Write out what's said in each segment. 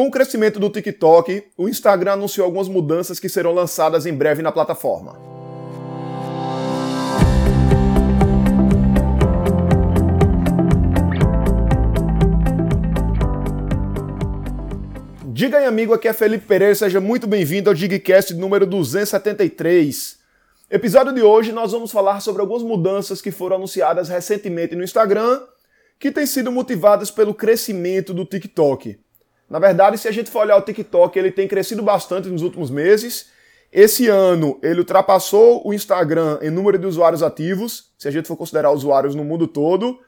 Com o crescimento do TikTok, o Instagram anunciou algumas mudanças que serão lançadas em breve na plataforma. Diga aí, amigo, aqui é Felipe Pereira, seja muito bem-vindo ao Digcast número 273. Episódio de hoje nós vamos falar sobre algumas mudanças que foram anunciadas recentemente no Instagram, que têm sido motivadas pelo crescimento do TikTok. Na verdade, se a gente for olhar o TikTok, ele tem crescido bastante nos últimos meses. Esse ano ele ultrapassou o Instagram em número de usuários ativos, se a gente for considerar usuários no mundo todo.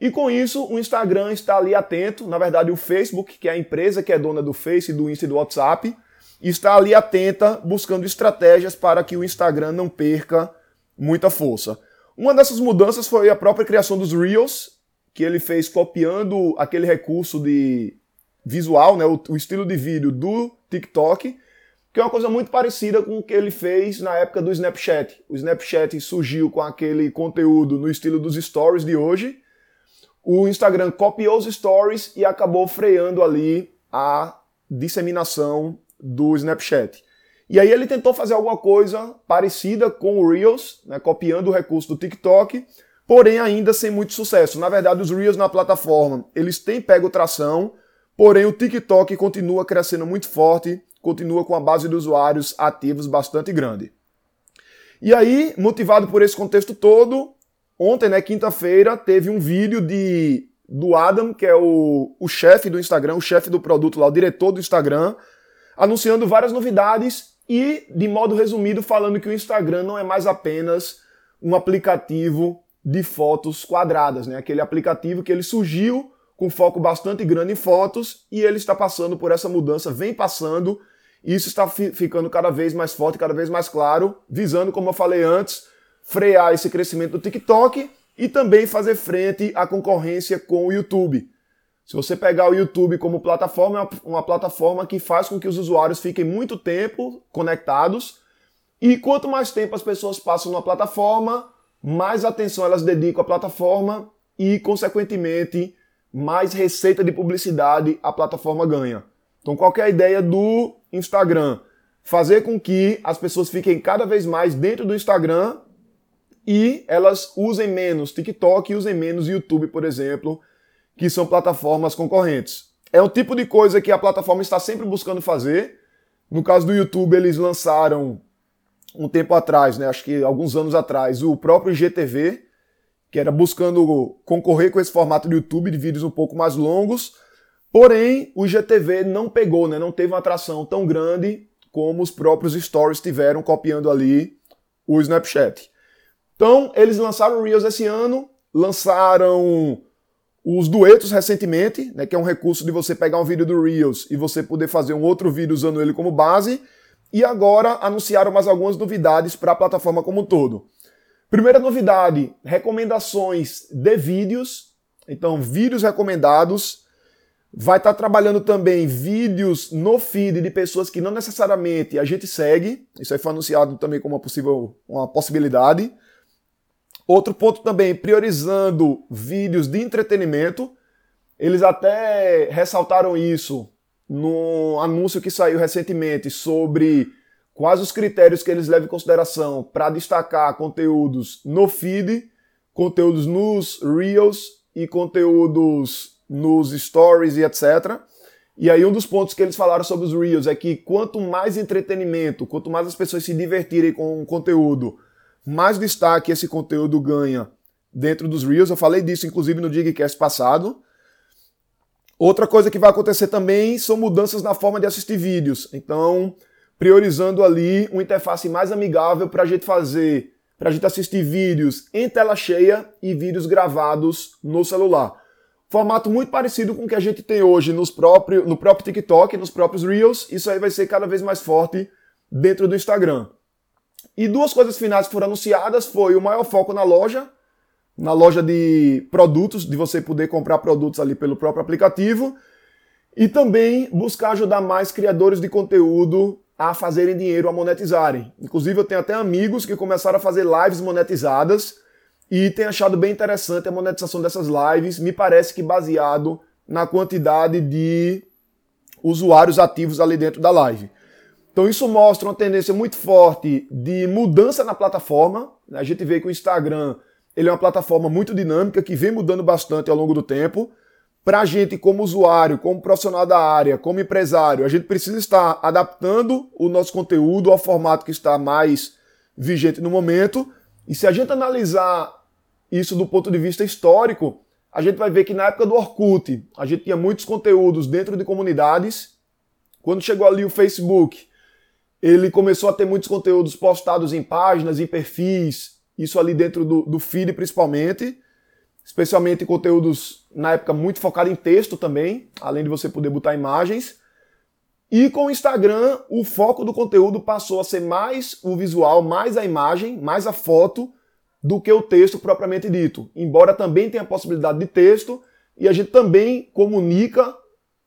E com isso, o Instagram está ali atento. Na verdade, o Facebook, que é a empresa que é dona do Face, do Insta e do WhatsApp, está ali atenta, buscando estratégias para que o Instagram não perca muita força. Uma dessas mudanças foi a própria criação dos Reels, que ele fez copiando aquele recurso de visual, né, o, o, estilo de vídeo do TikTok, que é uma coisa muito parecida com o que ele fez na época do Snapchat. O Snapchat surgiu com aquele conteúdo no estilo dos stories de hoje. O Instagram copiou os stories e acabou freando ali a disseminação do Snapchat. E aí ele tentou fazer alguma coisa parecida com o Reels, né, copiando o recurso do TikTok, porém ainda sem muito sucesso. Na verdade, os Reels na plataforma, eles têm pego tração, Porém, o TikTok continua crescendo muito forte, continua com a base de usuários ativos bastante grande. E aí, motivado por esse contexto todo, ontem, né, quinta-feira, teve um vídeo de do Adam, que é o, o chefe do Instagram, o chefe do produto lá, o diretor do Instagram, anunciando várias novidades e, de modo resumido, falando que o Instagram não é mais apenas um aplicativo de fotos quadradas, né? Aquele aplicativo que ele surgiu com foco bastante grande em fotos e ele está passando por essa mudança, vem passando, e isso está fi ficando cada vez mais forte, cada vez mais claro, visando, como eu falei antes, frear esse crescimento do TikTok e também fazer frente à concorrência com o YouTube. Se você pegar o YouTube como plataforma, é uma plataforma que faz com que os usuários fiquem muito tempo conectados e quanto mais tempo as pessoas passam na plataforma, mais atenção elas dedicam à plataforma e, consequentemente, mais receita de publicidade a plataforma ganha. Então, qual é a ideia do Instagram? Fazer com que as pessoas fiquem cada vez mais dentro do Instagram e elas usem menos TikTok e usem menos YouTube, por exemplo, que são plataformas concorrentes. É um tipo de coisa que a plataforma está sempre buscando fazer. No caso do YouTube, eles lançaram um tempo atrás, né, acho que alguns anos atrás, o próprio IGTV, que era buscando concorrer com esse formato do YouTube de vídeos um pouco mais longos. Porém, o IGTV não pegou, né? não teve uma atração tão grande como os próprios stories tiveram copiando ali o Snapchat. Então, eles lançaram o Reels esse ano, lançaram os duetos recentemente, né, que é um recurso de você pegar um vídeo do Reels e você poder fazer um outro vídeo usando ele como base. E agora anunciaram mais algumas novidades para a plataforma como um todo. Primeira novidade: recomendações de vídeos. Então, vídeos recomendados. Vai estar tá trabalhando também vídeos no feed de pessoas que não necessariamente a gente segue. Isso aí foi anunciado também como uma possível uma possibilidade. Outro ponto também, priorizando vídeos de entretenimento. Eles até ressaltaram isso no anúncio que saiu recentemente sobre quais os critérios que eles levam em consideração para destacar conteúdos no feed, conteúdos nos Reels e conteúdos nos Stories e etc. E aí um dos pontos que eles falaram sobre os Reels é que quanto mais entretenimento, quanto mais as pessoas se divertirem com o conteúdo, mais destaque esse conteúdo ganha dentro dos Reels. Eu falei disso inclusive no Digcast passado. Outra coisa que vai acontecer também são mudanças na forma de assistir vídeos. Então, priorizando ali uma interface mais amigável para a gente fazer, para a gente assistir vídeos em tela cheia e vídeos gravados no celular. Formato muito parecido com o que a gente tem hoje nos próprio, no próprio TikTok, nos próprios Reels. Isso aí vai ser cada vez mais forte dentro do Instagram. E duas coisas finais que foram anunciadas foi o maior foco na loja, na loja de produtos, de você poder comprar produtos ali pelo próprio aplicativo, e também buscar ajudar mais criadores de conteúdo a fazerem dinheiro, a monetizarem. Inclusive, eu tenho até amigos que começaram a fazer lives monetizadas e tenho achado bem interessante a monetização dessas lives. Me parece que baseado na quantidade de usuários ativos ali dentro da live. Então isso mostra uma tendência muito forte de mudança na plataforma. A gente vê que o Instagram ele é uma plataforma muito dinâmica que vem mudando bastante ao longo do tempo. Para a gente, como usuário, como profissional da área, como empresário, a gente precisa estar adaptando o nosso conteúdo ao formato que está mais vigente no momento. E se a gente analisar isso do ponto de vista histórico, a gente vai ver que na época do Orkut, a gente tinha muitos conteúdos dentro de comunidades. Quando chegou ali o Facebook, ele começou a ter muitos conteúdos postados em páginas, em perfis, isso ali dentro do, do feed principalmente, especialmente conteúdos na época muito focado em texto também, além de você poder botar imagens. E com o Instagram, o foco do conteúdo passou a ser mais o visual, mais a imagem, mais a foto, do que o texto propriamente dito. Embora também tenha a possibilidade de texto, e a gente também comunica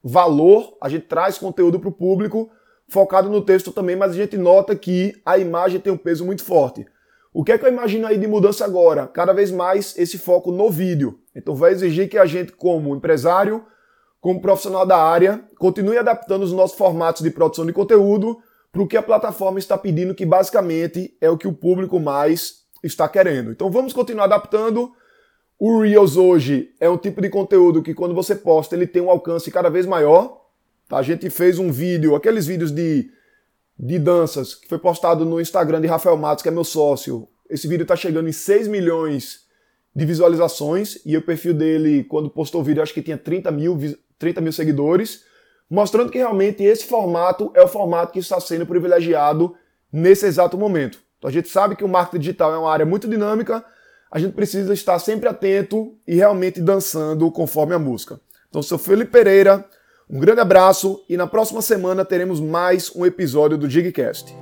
valor, a gente traz conteúdo para o público focado no texto também, mas a gente nota que a imagem tem um peso muito forte. O que é que eu imagino aí de mudança agora? Cada vez mais esse foco no vídeo. Então vai exigir que a gente, como empresário, como profissional da área, continue adaptando os nossos formatos de produção de conteúdo para o que a plataforma está pedindo, que basicamente é o que o público mais está querendo. Então vamos continuar adaptando. O Reels hoje é um tipo de conteúdo que quando você posta ele tem um alcance cada vez maior. A gente fez um vídeo, aqueles vídeos de, de danças, que foi postado no Instagram de Rafael Matos, que é meu sócio. Esse vídeo está chegando em 6 milhões de visualizações e o perfil dele, quando postou o vídeo, acho que tinha 30 mil, 30 mil seguidores, mostrando que realmente esse formato é o formato que está sendo privilegiado nesse exato momento. Então a gente sabe que o marketing digital é uma área muito dinâmica, a gente precisa estar sempre atento e realmente dançando conforme a música. Então, sou Felipe Pereira, um grande abraço e na próxima semana teremos mais um episódio do Digcast.